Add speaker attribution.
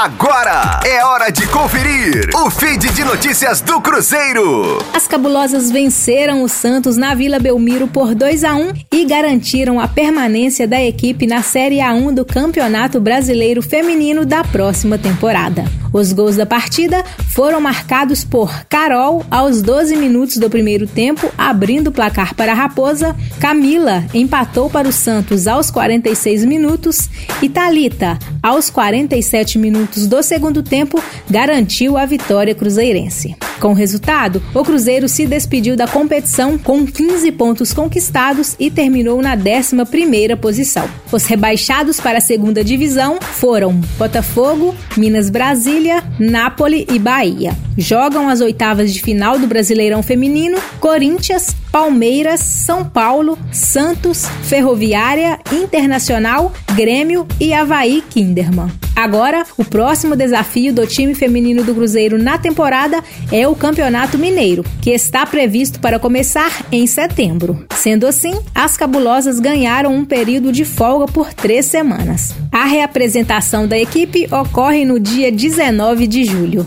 Speaker 1: Agora é hora de conferir o feed de notícias do Cruzeiro.
Speaker 2: As cabulosas venceram o Santos na Vila Belmiro por 2 a 1 e garantiram a permanência da equipe na Série A1 do Campeonato Brasileiro Feminino da próxima temporada. Os gols da partida foram marcados por Carol aos 12 minutos do primeiro tempo, abrindo o placar para a Raposa. Camila empatou para o Santos aos 46 minutos e Talita, aos 47 minutos do segundo tempo, garantiu a vitória cruzeirense. Com o resultado, o Cruzeiro se despediu da competição com 15 pontos conquistados e terminou na 11ª posição. Os rebaixados para a segunda divisão foram Botafogo, Minas Brasília, Nápoles e Bahia. Jogam as oitavas de final do Brasileirão Feminino Corinthians, Palmeiras, São Paulo, Santos, Ferroviária, Internacional, Grêmio e Havaí Kinderman. Agora, o próximo desafio do time feminino do Cruzeiro na temporada é o Campeonato Mineiro, que está previsto para começar em setembro. Sendo assim, as cabulosas ganharam um período de folga por três semanas. A reapresentação da equipe ocorre no dia 19 de julho.